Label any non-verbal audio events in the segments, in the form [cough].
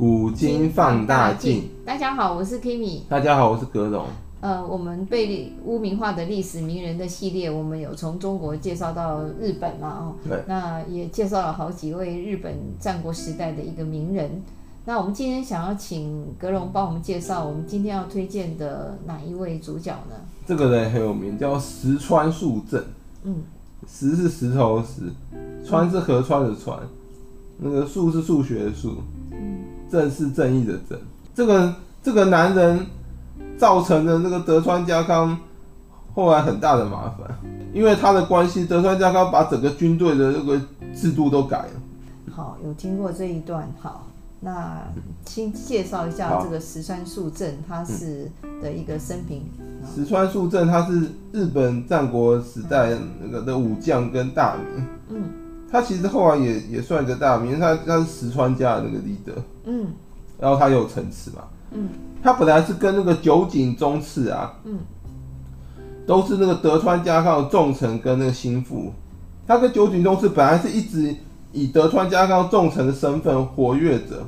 古今放大镜。大家好，我是 Kimi。大家好，我是格龙。呃，我们被污名化的历史名人的系列，我们有从中国介绍到日本嘛？哦，对。那也介绍了好几位日本战国时代的一个名人。那我们今天想要请格龙帮我们介绍，我们今天要推荐的哪一位主角呢？这个人很有名，叫石川树正。嗯。石是石头的石，川是河川的川，那个树是数学的数，正是正义的正。这个这个男人造成的那个德川家康后来很大的麻烦，因为他的关系，德川家康把整个军队的那个制度都改了。好，有听过这一段，好。那先介绍一下这个石川树正，他是的一个生平。石川树正他是日本战国时代那个的武将跟大名。嗯，他其实后来也也算一个大名，他他是石川家的那个 leader。嗯，然后他有城池嘛。嗯，他本来是跟那个酒井宗次啊，嗯，都是那个德川家康的重臣跟那个心腹。他跟酒井宗次本来是一直。以德川家康重臣的身份活跃着，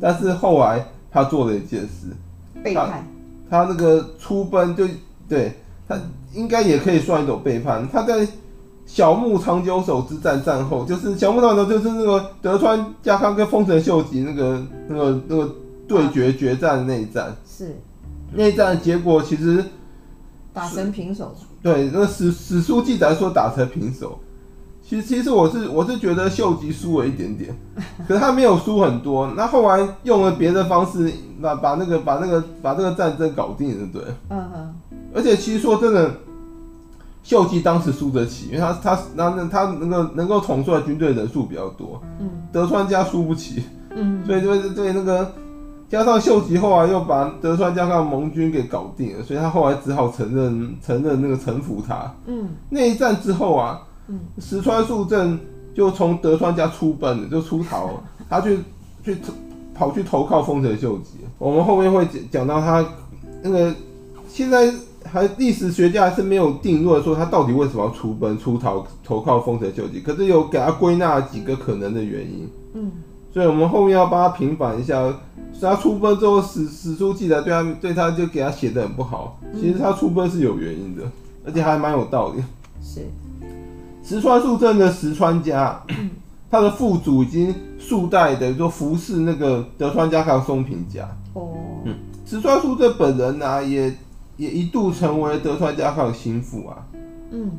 但是后来他做了一件事，背叛。他那个出奔就对他应该也可以算一种背叛。他在小牧长久手之战战后，就是小牧长久手就是那个德川家康跟丰臣秀吉那个那个那个对决决战的那一战，是那一战结果其实打成平手。对，那个史史书记载说打成平手。其实，其实我是我是觉得秀吉输了一点点，[laughs] 可是他没有输很多。那后来用了别的方式，把把那个把那个把这个战争搞定了，对。嗯嗯。而且其实说真的，秀吉当时输得起，因为他他那那他能够能够统帅军队人数比较多。嗯。德川家输不起。嗯。所以就对那个加上秀吉后来又把德川家康盟军给搞定了，所以他后来只好承认承认那个臣服他。嗯。那一战之后啊。石川树正就从德川家出奔了，就出逃了。[laughs] 他去去跑去投靠丰臣秀吉。我们后面会讲讲到他那个，现在还历史学家还是没有定论说他到底为什么要出奔出逃投靠丰臣秀吉。可是有给他归纳几个可能的原因。嗯，所以我们后面要帮他平反一下。他出奔之后，史史书记载对他对他就给他写的很不好。其实他出奔是有原因的，而且还蛮有道理。是。石川树正的石川家，他的父祖已经数代的就服侍那个德川家康松平家。哦，嗯，石川树正本人呢、啊，也也一度成为德川家康的心腹啊。嗯，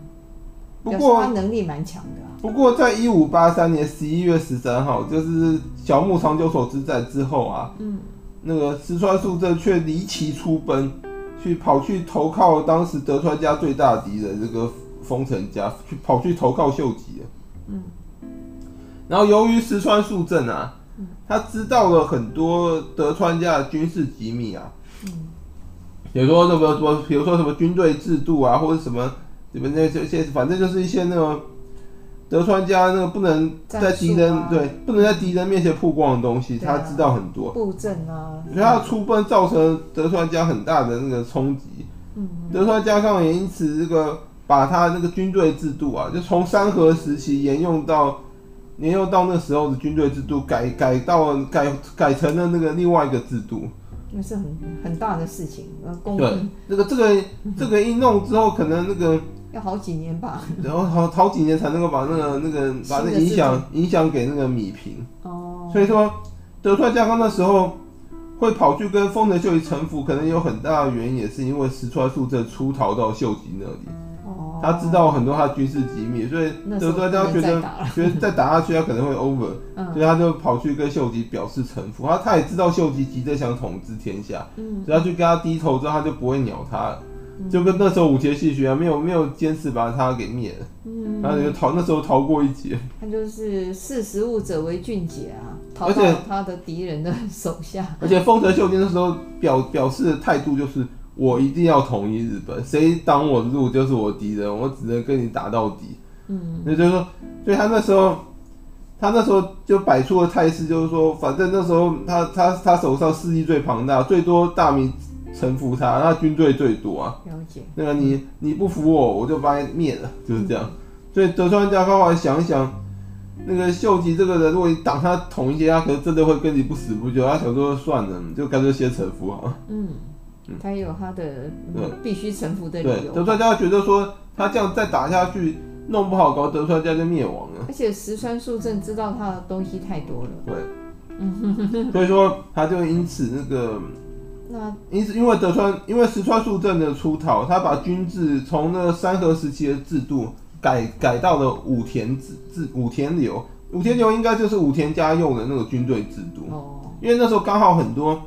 不过他能力蛮强的、啊。不过在一五八三年十一月十三号，就是小牧长久手之战之后啊，嗯，那个石川树正却离奇出奔，去跑去投靠当时德川家最大敌人这个。丰臣家去跑去投靠秀吉了，嗯，然后由于石川树正啊，他知道了很多德川家的军事机密啊，嗯，比如说什么什么，比如说什么军队制度啊，或者什么什么那这些，反正就是一些那种德川家那个不能在敌人、啊、对不能在敌人面前曝光的东西，他知道很多。布阵啊，所以他出奔造成德川家很大的那个冲击，嗯，德川家康也因此这个。把他那个军队制度啊，就从山河时期沿用到沿用到那时候的军队制度改改到改改成了那个另外一个制度，那是很很大的事情。呃，对，那个这个这个一弄之后，可能那个要好几年吧，然后好好几年才能够把那个那个把那影响影响给那个米平。哦，所以说德川家康那时候会跑去跟丰臣秀吉臣服，可能有很大的原因，也是因为石川树正出逃到秀吉那里。他知道很多他的军事机密，所以德川家觉得觉得再打下去他可能会 over，、嗯、所以他就跑去跟秀吉表示臣服。他他也知道秀吉急着想统治天下，嗯、所以他去跟他低头之后，他就不会鸟他了，嗯、就跟那时候武田信玄没有没有坚持把他给灭了，嗯、然后就逃那时候逃过一劫。他就是识时务者为俊杰啊，逃到他的敌人的手下。而且丰臣秀吉那时候表表示的态度就是。我一定要统一日本，谁挡我的路就是我敌人，我只能跟你打到底。嗯，那就是说，所以他那时候，他那时候就摆出了态势，就是说，反正那时候他他他手上势力最庞大，最多大名臣服他，那军队最多啊。了解。那个你你不服我，我就把你灭了，就是这样。嗯、所以德川家康后来想一想，那个秀吉这个人，如果你挡他捅一些，他可能真的会跟你不死不休。他想说算了，就干脆先臣服好了。嗯，他有他的必须臣服的理由。德川家觉得说他这样再打下去，弄不好搞德川家就灭亡了。而且石川素正知道他的东西太多了。对，嗯，所以说他就因此那个。那因此，因为德川，因为石川素正的出逃，他把军制从那个三河时期的制度改改到了武田制制武田流，武田流应该就是武田家用的那个军队制度。哦。因为那时候刚好很多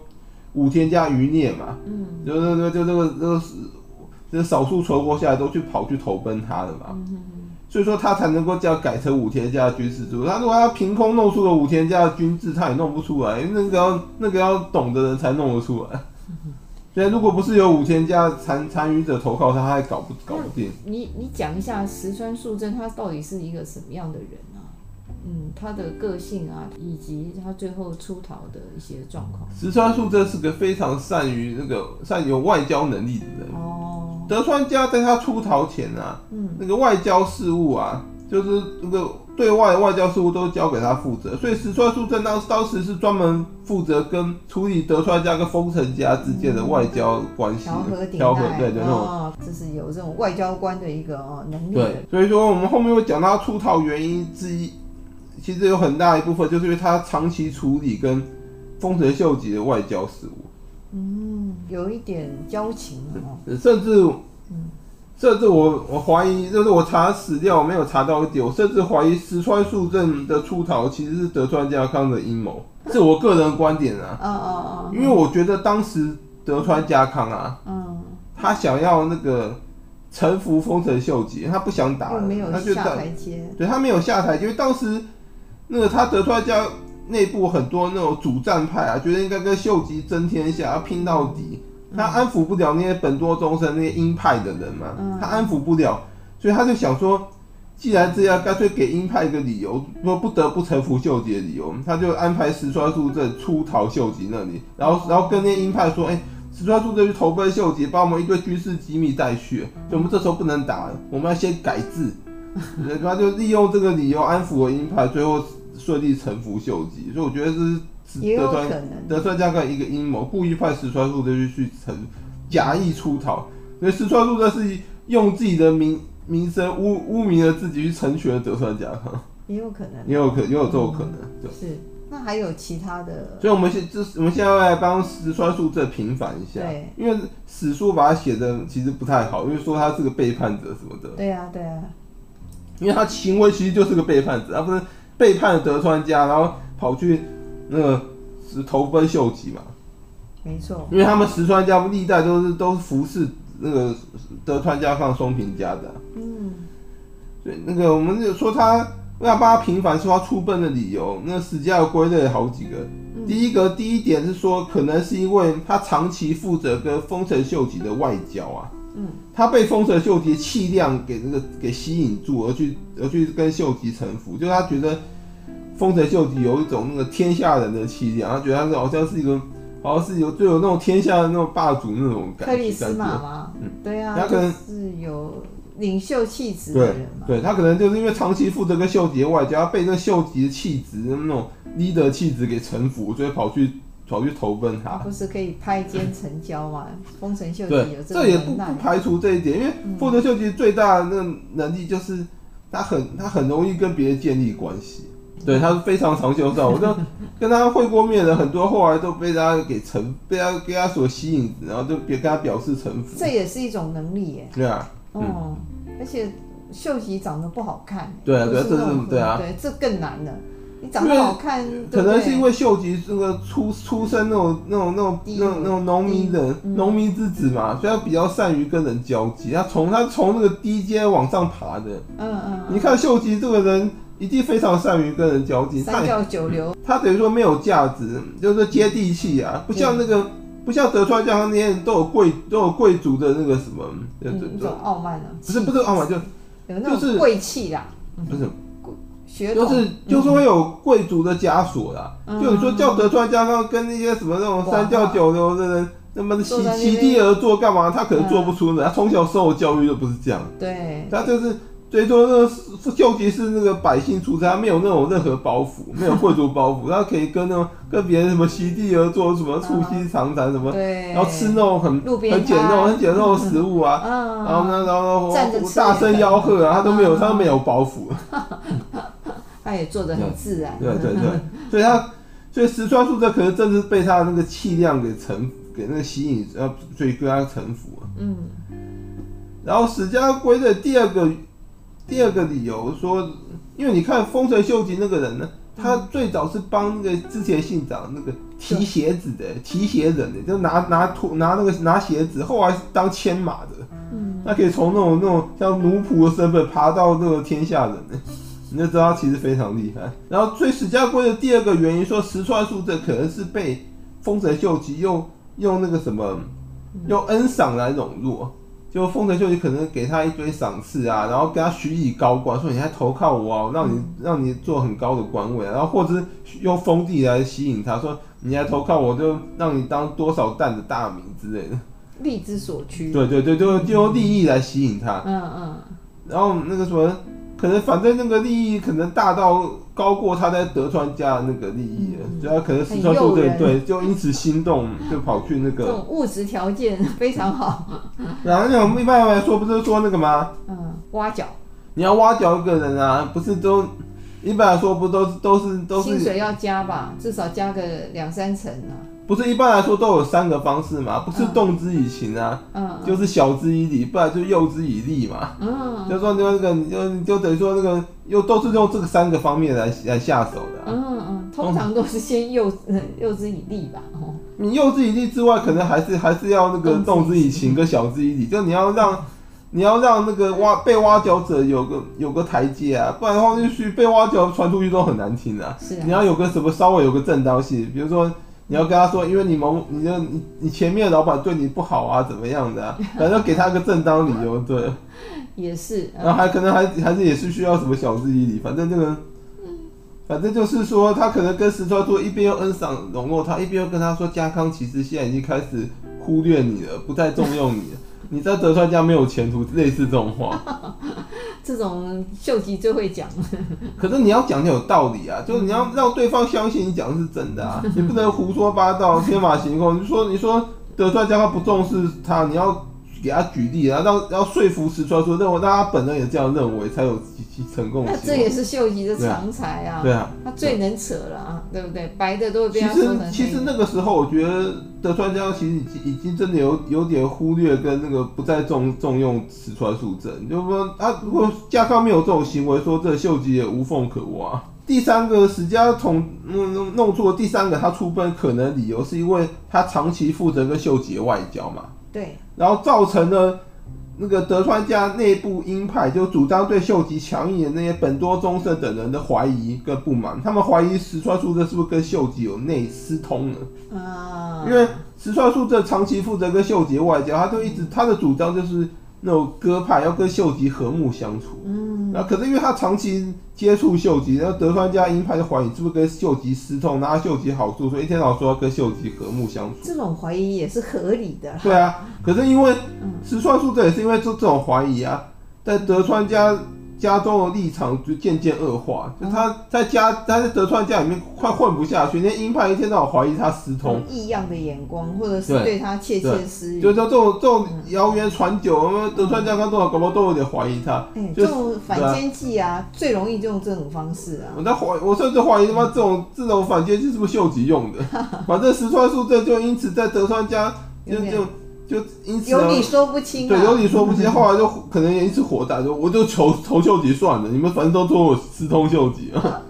武田家余孽嘛，嗯，就那个就那个那个这少数存活下来都去跑去投奔他的嘛，嗯所以说他才能够这样改成武田家军事制度。他如果要凭空弄出了武田家的军制，他也弄不出来，那个要那个要懂的人才弄得出来。所以，如果不是有武田家参参与者投靠他，他还搞不搞不定。你你讲一下石川素正他到底是一个什么样的人啊？嗯，他的个性啊，以及他最后出逃的一些状况。石川素正是个非常善于那个善有外交能力的人。哦。德川家在他出逃前啊，嗯，那个外交事务啊，就是那个。对外外交事务都交给他负责，所以石川素正当当时是专门负责跟处理德川家跟丰臣家之间的外交关系，调和调和，对对，那种，哦，这是有这种外交官的一个哦能力。对，所以说我们后面会讲到出逃原因之一，其实有很大一部分就是因为他长期处理跟丰臣秀吉的外交事务，嗯，有一点交情哦，甚至，嗯。甚至我我怀疑，就是我查史料我没有查到一点，我甚至怀疑石川素正的出逃其实是德川家康的阴谋，是我个人观点啊。哦哦哦。因为我觉得当时德川家康啊，嗯，他想要那个臣服丰臣秀吉，他不想打了，没有下台阶。对，他没有下台阶，因为当时那个他德川家内部很多那种主战派啊，觉得应该跟秀吉争天下，要拼到底。他安抚不了那些本多忠胜那些鹰派的人嘛，他安抚不了，所以他就想说，既然这样，干脆给鹰派一个理由，说不得不臣服秀吉的理由，他就安排石川素正出逃秀吉那里，然后然后跟那些鹰派说，哎、欸，石川素正去投奔秀吉，把我们一堆军事机密带去，所以我们这时候不能打了，我们要先改制，他就利用这个理由安抚了鹰派，最后顺利臣服秀吉，所以我觉得这是。德川，德川家康一个阴谋，故意派石川素正去去成假意出逃，所以石川素这是用自己的名名声污污名了自己去成全了德川家康，[laughs] 也有可能，也有可也有这种可能，对。是，那还有其他的，所以我们现这我们现在来帮石川素这平反一下，对，因为史书把他写的其实不太好，因为说他是个背叛者什么的，对啊对啊，因为他行为其实就是个背叛者，他不是背叛了德川家，然后跑去。那个是投奔秀吉嘛？没错，因为他们石川家历代都是都是服侍那个德川家康松平家的、啊。嗯，对，那个我们就说他要帮他平反，说他出奔的理由，那史家有归类好几个。嗯、第一个第一点是说，可能是因为他长期负责跟丰臣秀吉的外交啊。嗯，他被丰臣秀吉气量给那个给吸引住，而去而去跟秀吉臣服，就他觉得。丰臣秀吉有一种那个天下人的气量，他觉得他是好像是一个，好像是有就有那种天下的那种霸主那种感觉。克里斯玛吗？嗯，对啊，他可能是有领袖气质的人嘛。对，对他可能就是因为长期负责跟秀吉的外交，被那秀吉的气质那种 leader 气质给臣服，所以跑去跑去投奔他。他不是可以拍肩成交吗？丰臣秀吉有这这也不不排除这一点，因为丰臣秀吉最大的那个能力就是他很他很容易跟别人建立关系。对，他是非常长袖善舞，我就 [laughs] 跟他会过面的很多，后来都被他给臣，被他被他所吸引，然后就别跟他表示臣服。这也是一种能力耶。对啊。嗯。哦、而且秀吉长得不好看。对啊，对啊，这是对啊。对，这更难了。你长得好看，可能是因为秀吉这个出出身那种那种那种那种那种农民人农民之子嘛，所以他比较善于跟人交际。他从他从那个低阶往上爬的。嗯嗯。你看秀吉这个人。一定非常善于跟人交际，三教九流，他等于说没有价值，就是接地气啊，不像那个，不像德川家康那些人都有贵都有贵族的那个什么，这种傲慢啊，不是不是傲慢，就就是贵气啦，不是，就是就是会有贵族的枷锁啦，就你说叫德川家康跟那些什么那种三教九流的人那么席席地而坐干嘛？他可能做不出来，他从小受的教育就不是这样，对，他就是。最多那个秀吉是那个百姓出身，他没有那种任何包袱，没有贵族包袱，[laughs] 他可以跟那种跟别人什么席地而坐，什么促膝长谈什么，对，然后吃那种很很简陋、很简陋的食物啊，然后呢，然后大声吆喝啊，他都没有，他都没有包袱，[laughs] 他也做得很自然，对对对，所以他所以石川素这可能正是被他的那个气量给臣给那个吸引，呃所以跟他臣服啊，嗯，然后史家归的第二个。第二个理由说，因为你看丰臣秀吉那个人呢，他最早是帮那个织田信长那个提鞋子的，提鞋人的，就拿拿拖拿那个拿鞋子，后来是当牵马的，嗯，他可以从那种那种像奴仆的身份爬到那个天下人呢，你就知道他其实非常厉害。然后最史家归的第二个原因说，石川素这可能是被丰臣秀吉用用那个什么用恩赏来笼络。就丰臣秀吉可能给他一堆赏赐啊，然后给他许以高官，说你还投靠我啊，让你让你做很高的官位啊，然后或者是用封地来吸引他，说你还投靠我，就让你当多少担的大名之类的，利之所趋。对对对，就就用利益来吸引他。嗯嗯。然后那个什么。可能反正那个利益可能大到高过他在德川家的那个利益了，主要、嗯、可能石川秀对对，就因此心动，[laughs] 就跑去那个。这种物质条件 [laughs] 非常好。[laughs] 然后那种一般来说不是说那个吗？嗯，挖角。你要挖角一个人啊，不是都一般来说不都是都是都是。薪水要加吧，至少加个两三成啊。不是一般来说都有三个方式嘛？不是动之以情啊，嗯，就是晓之以理，不然就诱之以利嘛。嗯，就说那个，你就你就等于说那个，又都是用这个三个方面来来下手的。嗯嗯，通常都是先诱诱之以利吧。哦，你诱之以利之外，可能还是还是要那个动之以情跟晓之以理，就你要让你要让那个挖被挖角者有个有个台阶啊，不然的话，就去被挖角传出去都很难听啊。是，你要有个什么稍微有个正当性，比如说。你要跟他说，因为你们，你的你你前面的老板对你不好啊，怎么样的、啊？[laughs] 反正给他一个正当理由，对。也是。然后还可能还还是也是需要什么晓之以理，反正这个，反正就是说，他可能跟石川说，一边又恩赏笼络他，一边又跟他说，家康其实现在已经开始忽略你了，不再重用你了。你在德川家没有前途，类似这种话。[laughs] 这种秀吉最会讲。[laughs] 可是你要讲就有道理啊，就是你要让对方相信你讲的是真的啊，你不能胡说八道、天马行空。你说你说德川家康不重视他，你要。给他举例啊，让要说服石川说认为，让他本人也这样认为，才有成功。那这也是秀吉的常才啊，对啊，他最能扯了啊，对不对？白的都会被他说成。其实其实那个时候，我觉得德川家其实已经已经真的有有点忽略跟那个不再重重用石川素正，就是说他如果家康没有这种行为，说这秀吉也无缝可挖。第三个史家从弄弄弄出了第三个他出奔可能理由，是因为他长期负责跟秀吉的外交嘛。对，然后造成了那个德川家内部鹰派就主张对秀吉强硬的那些本多忠胜等人的怀疑跟不满，他们怀疑石川树这是不是跟秀吉有内私通呢？啊，因为石川树这长期负责跟秀吉外交，他就一直他的主张就是。那种鸽派要跟秀吉和睦相处，嗯，然后可是因为他长期接触秀吉，然后德川家鹰派就怀疑是不是跟秀吉私通，拿秀吉好处，所以一天到晚说要跟秀吉和睦相处。这种怀疑也是合理的。对啊，可是因为石川树这也是因为这这种怀疑啊，在德川家。家中的立场就渐渐恶化，就他在家，他在德川家里面快混不下去，连鹰派一天到晚怀疑他私通，异样的眼光，或者是对他窃窃私语，就说这种这种谣言传久，嗯、德川家康多少搞不好都有点怀疑他。嗯、这种反间计啊，啊最容易就用这种方式啊。我在怀，我甚至怀疑他妈这种这种反间计是不是秀吉用的？[laughs] 反正石川树这就因此在德川家就就。就因此有理说不清，对，有理说不清。[laughs] 后来就可能也一直火大，就我就求投秀吉算了，你们反正都说我私通秀吉啊。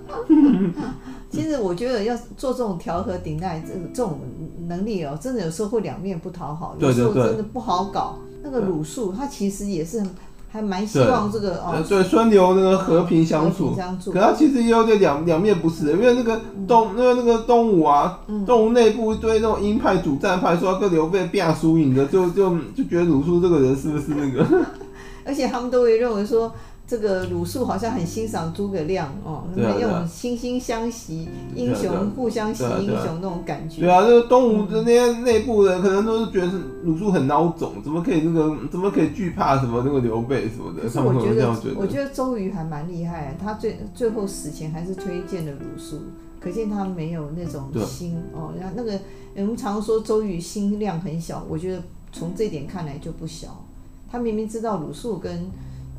其实我觉得要做这种调和顶戴，这这种能力哦，真的有时候会两面不讨好，有时候真的不好搞。那个鲁肃他其实也是。还蛮希望这个哦，对孙刘那个和平相处，可他其实也有点两两面不是的，因为那个东因为那个东吴啊，东吴内部一堆那种鹰派主战派，说要跟刘备变输赢的，就就就觉得鲁肃这个人是不是那个？[laughs] 而且他们都会认为说，这个鲁肃好像很欣赏诸葛亮哦，那么用惺惺相惜，英雄互相惜英雄那种感觉。对啊，这个东吴的那些内部人可能都是觉得鲁肃很孬种，怎么可以那个怎么可以惧怕什么那个刘备什么的？是我觉得，我觉得周瑜还蛮厉害，他最最后死前还是推荐了鲁肃，可见他没有那种心哦。然后那个我们常说周瑜心量很小，我觉得从这点看来就不小。他明明知道鲁肃跟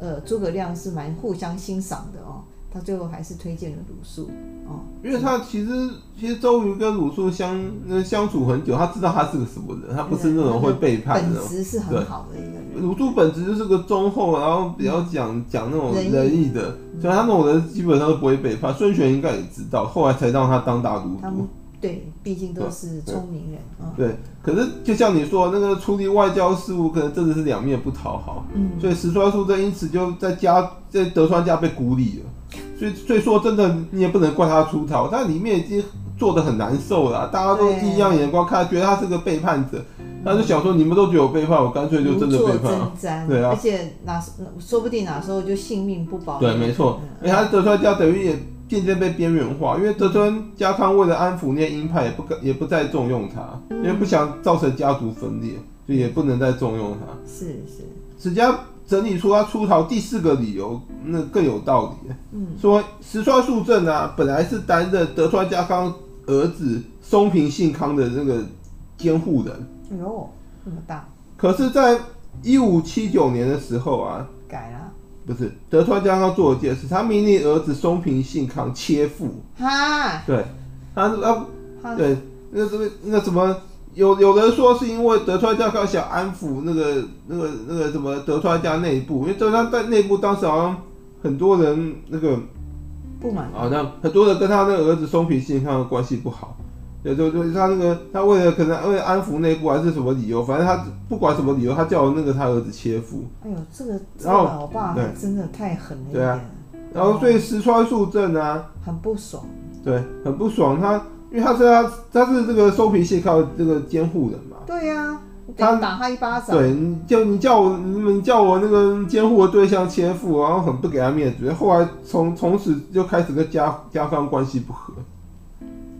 呃，诸葛亮是蛮互相欣赏的哦，他最后还是推荐了鲁肃哦，因为他其实其实周瑜跟鲁肃相那相处很久，他知道他是个什么人，他不是那种会背叛的，本质是很好的一个人。鲁肃本质就是个忠厚，然后比较讲讲那种仁义的，所以他那种人基本上都不会背叛。孙权应该也知道，后来才让他当大都督。对，毕竟都是聪明人啊。对，可是就像你说，那个处理外交事务，可能真的是两面不讨好。嗯，所以石川数正因此就在家在德川家被孤立了。所以，所以说真的，你也不能怪他出逃，他里面已经做的很难受了，大家都异样眼光看，觉得他是个背叛者。他就想说，你们都觉得我背叛，我干脆就真的背叛。对啊，而且哪说不定哪时候就性命不保。对，没错，因为他德川家等于也。渐渐被边缘化，因为德川家康为了安抚那些鹰派，也不也不再重用他，嗯、因为不想造成家族分裂，所以也不能再重用他。是是，史家整理出他出逃第四个理由，那更有道理。嗯，说石川树正啊，本来是担任德川家康儿子松平信康的那个监护人。哎呦，那么大！可是，在一五七九年的时候啊，改了。不是德川家康做了件事，他命令儿子松平信康切腹。哈，对，他啊，哈对，那个什么，那个什么，有有人说是因为德川家康想安抚那个那个那个什么德川家内部，因为德川在内部当时好像很多人那个不满，好像很多人跟他那个儿子松平信康的关系不好。对，就就他那个，他为了可能为了安抚内部还是什么理由，反正他不管什么理由，他叫那个他儿子切腹。哎呦，这个然后老爸真的太狠了一点。对啊，然后所以石川数正啊，很不爽。对，很不爽。他因为他是他他是这个收皮蟹靠这个监护人嘛。对呀、啊，他打他一巴掌。对，你叫你叫我你们叫我那个监护的对象切腹，然后很不给他面子。后来从从此就开始跟家家方关系不和。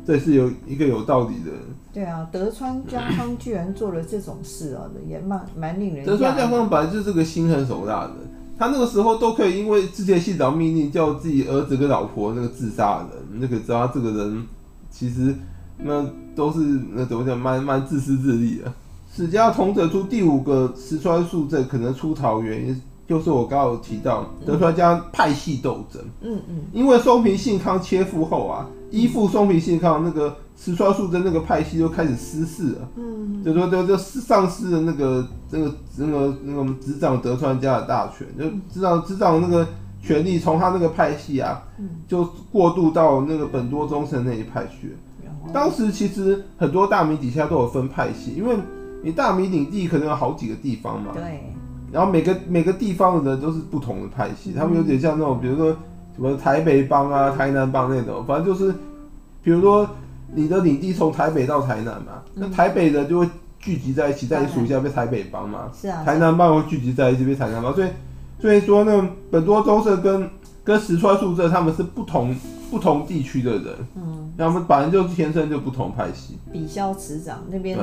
这是有一个有道理的。对啊，德川家康居然做了这种事啊，也蛮蛮令人。德川家康本来就是个心狠手辣的，他那个时候都可以因为织田信长命令叫自己儿子跟老婆那个自杀的人，那个知道他这个人其实那都是那怎么讲，蛮蛮自私自利的。史家统者出第五个石川树正可能出逃原因。就是我刚刚有提到德川家派系斗争，嗯嗯，因为松平信康切腹后啊，依附松平信康那个石川素贞那个派系就开始失势了，嗯，就说就就丧失了那个那个那个那个执掌德川家的大权，就执掌执掌那个权力从他那个派系啊，就过渡到那个本多忠胜那一派去。当时其实很多大名底下都有分派系，因为你大名领地可能有好几个地方嘛，对。然后每个每个地方的人都是不同的派系，他们有点像那种，比如说什么台北帮啊、台南帮那种，反正就是，比如说你的领地从台北到台南嘛，那台北人就会聚集在一起，在你属下被台北帮嘛，是啊，台南帮会聚集在一起被台南帮，所以所以说呢，本多忠胜跟跟石川数正他们是不同不同地区的人，嗯，他们本来就天生就不同派系。比消池长那边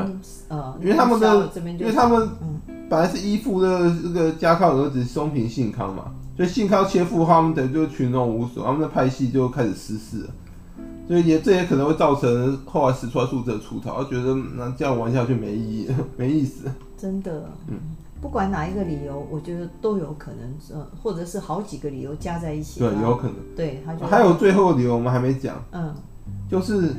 呃，因为他们的，因为他们嗯。本来是依附的这个家康儿子松平信康嘛，所以信康切腹，他们等于就群龙无首，他们的派系就开始失势了。所以也这也可能会造成后来石川数正出逃，他觉得那这样玩下去没意义，[laughs] 没意思。真的，嗯，不管哪一个理由，我觉得都有可能，呃，或者是好几个理由加在一起。对，有可能。对，他就还有最后理由我们还没讲，嗯，就是。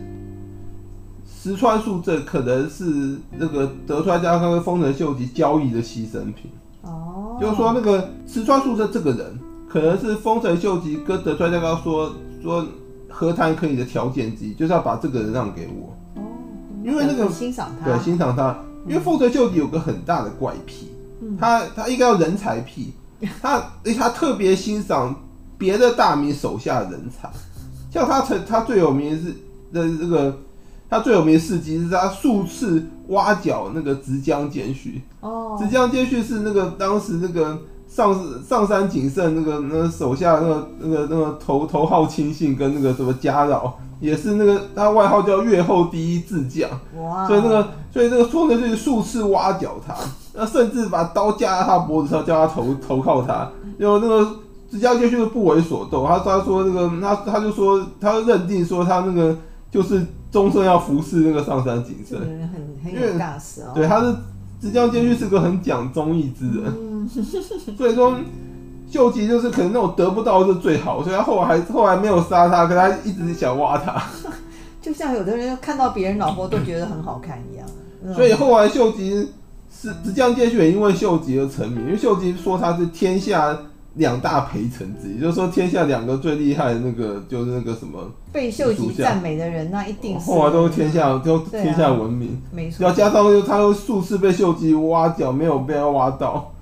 石川数正可能是那个德川家康跟丰臣秀吉交易的牺牲品。哦，就是说那个石川数正这个人，可能是丰臣秀吉跟德川家康说说和谈可以的条件之一，就是要把这个人让给我。哦，因为那个欣赏他，对，欣赏他。因为丰臣秀吉有个很大的怪癖，他他应该要人才癖，他他特别欣赏别的大名手下的人才，像他曾他最有名的是的这个。他最有名的事迹是他数次挖角那个直江兼续。哦，直江兼续是那个当时那个上上山景胜那个那个手下那个那个那个头头号亲信跟那个什么家老，也是那个他外号叫越后第一智将，哇！所以那个所以那个说的就是数次挖角他，那甚至把刀架在他脖子上，叫他投投靠他，因为那个石江间续不为所动，他他说那个他他就说他认定说他那个就是终身要服侍那个上杉景胜，很很有大事哦，对，他是。直江间续是个很讲忠义之人，嗯、[laughs] 所以说秀吉就是可能那种得不到是最好，所以他后来还后来没有杀他，可是他一直想挖他。[laughs] 就像有的人看到别人老婆都觉得很好看一样。嗯、所以后来秀吉是石江间续也因为秀吉而成名，因为秀吉说他是天下。两大陪臣之一，就是说天下两个最厉害的那个，就是那个什么被秀吉赞美的人，那一定是后来都是天下都天下闻名，没错。要加上又他又数次被秀吉挖角，没有被他挖到。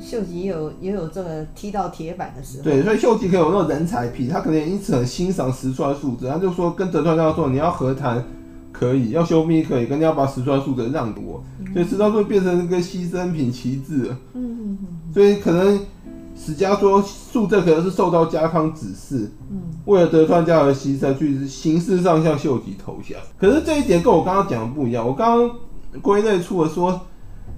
秀吉也有也有这个踢到铁板的时候。对，所以秀吉可以有那种人才癖，他可能也因此很欣赏石川素子，他就说跟德川家说，你要和谈可以，要修密可以，跟你要把石川素子让给我，嗯、所以石川素变成那个牺牲品旗帜了。嗯嗯嗯。所以可能。史家说，素正可能是受到家康指示，嗯，为了德川家而牺牲，去形式上向秀吉投降。可是这一点跟我刚刚讲的不一样。我刚刚归类出了说，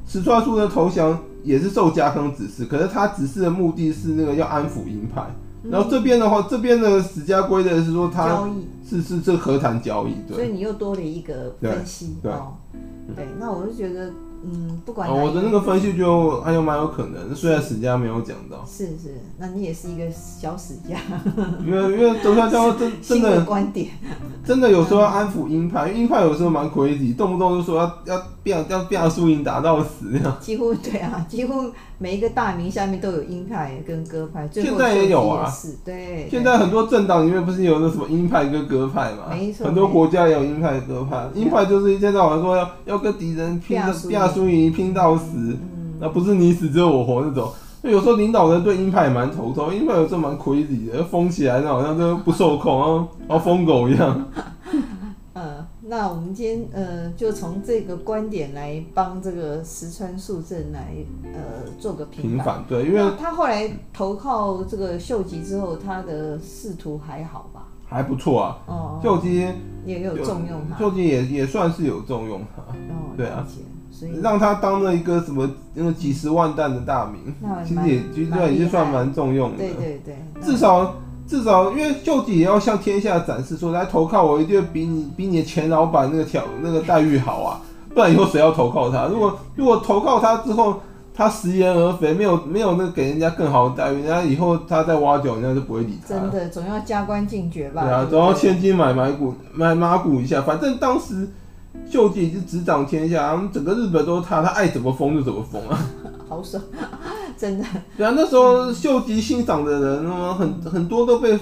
石川素的投降也是受家康指示，可是他指示的目的是那个要安抚鹰派。嗯、然后这边的话，这边的史家归的是说他是是这和谈交易，对。所以你又多了一个分析，对，哦、对，那我就觉得。嗯，不管、哦、我的那个分析就还有蛮有可能，虽然史家没有讲到。是是，那你也是一个小史家。因为因为德川家康真真的观点，真的有时候要安抚鹰派，因为鹰派有时候蛮 crazy，动不动就说要要变要变输赢打到死那样。几乎对啊，几乎每一个大名下面都有鹰派跟鸽派。现在也有啊，对。现在很多政党里面不是有那什么鹰派跟鸽派嘛？没错。很多国家也有鹰派鸽派，鹰派就是一天到晚说要要跟敌人拼亚输赢拼到死，那不是你死只有我活那种。那有时候领导人对鹰派也蛮头痛，鹰派有时候蛮 crazy 的，疯起来那好像都不受控，然后疯狗一样。[laughs] 呃，那我们今天呃就从这个观点来帮这个石川素正来呃做个平反。对，因为他后来投靠这个秀吉之后，他的仕途还好吧？还不错啊。哦。秀吉也有重用他。秀吉也也算是有重用他。哦。对啊。让他当了一个什么那个几十万担的大名，其实也其实已经算蛮重用的。对对对，至少至少，因为秀吉也要向天下展示说，来投靠我一定比你比你的前老板那个条那个待遇好啊，不然以后谁要投靠他？[laughs] 如果如果投靠他之后，他食言而肥，没有没有那个给人家更好的待遇，人家以后他再挖角，人家就不会理他。真的，总要加官进爵吧？对啊，总要千金买买股买马股一下，反正当时。秀吉是执掌天下，整个日本都是他，他爱怎么封就怎么封啊，[laughs] 好爽，真的。对啊，那时候秀吉欣赏的人，很很多都被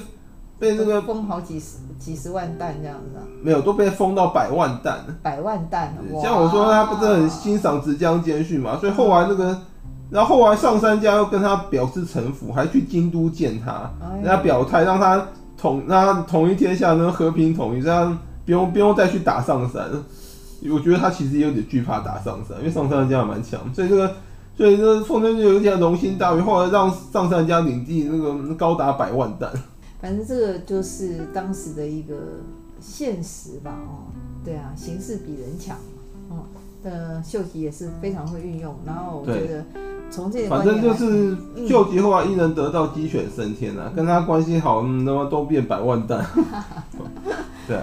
被那个封好几十几十万弹这样子，啊。没有，都被封到百万弹。百万弹，像我说他不是很欣赏直江兼续嘛，所以后来那个，然后后来上杉家又跟他表示臣服，还去京都见他，人家表态让他统让他统一天下，能和平统一，这样不用不用再去打上杉。我觉得他其实也有点惧怕打上山，因为上山家蛮强，所以这个，所以这个丰臣就有点龙心大悦，后来让上山家领地那个高达百万弹。反正这个就是当时的一个现实吧，哦，对啊，形势比人强嘛，哦，的秀吉也是非常会运用，然后我觉得从这反正就是秀吉后来一人得道鸡犬升天啊，嗯、跟他关系好，那么都变百万石。[laughs] [laughs] 对。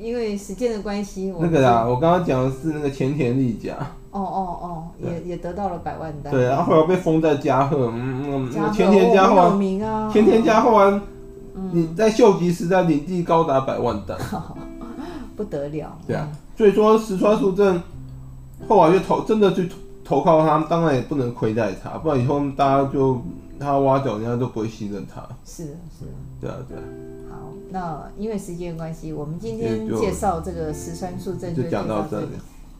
因为时间的关系，那个啊，我刚刚讲的是那个前田利家。哦哦哦，也也得到了百万单。对，然后后来被封在加贺，嗯嗯，前田家后来，前田家后来，你在秀吉时代领地高达百万单，[laughs] 不得了。对啊，所以说石川素正后来就投，真的去投靠他，当然也不能亏待他，不然以后大家就他挖角，人家都不会信任他。是是，对啊对啊。那因为时间关系，我们今天介绍这个石川素症就讲到这里，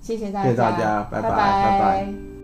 谢谢大家，谢谢大家，拜拜拜拜。拜拜。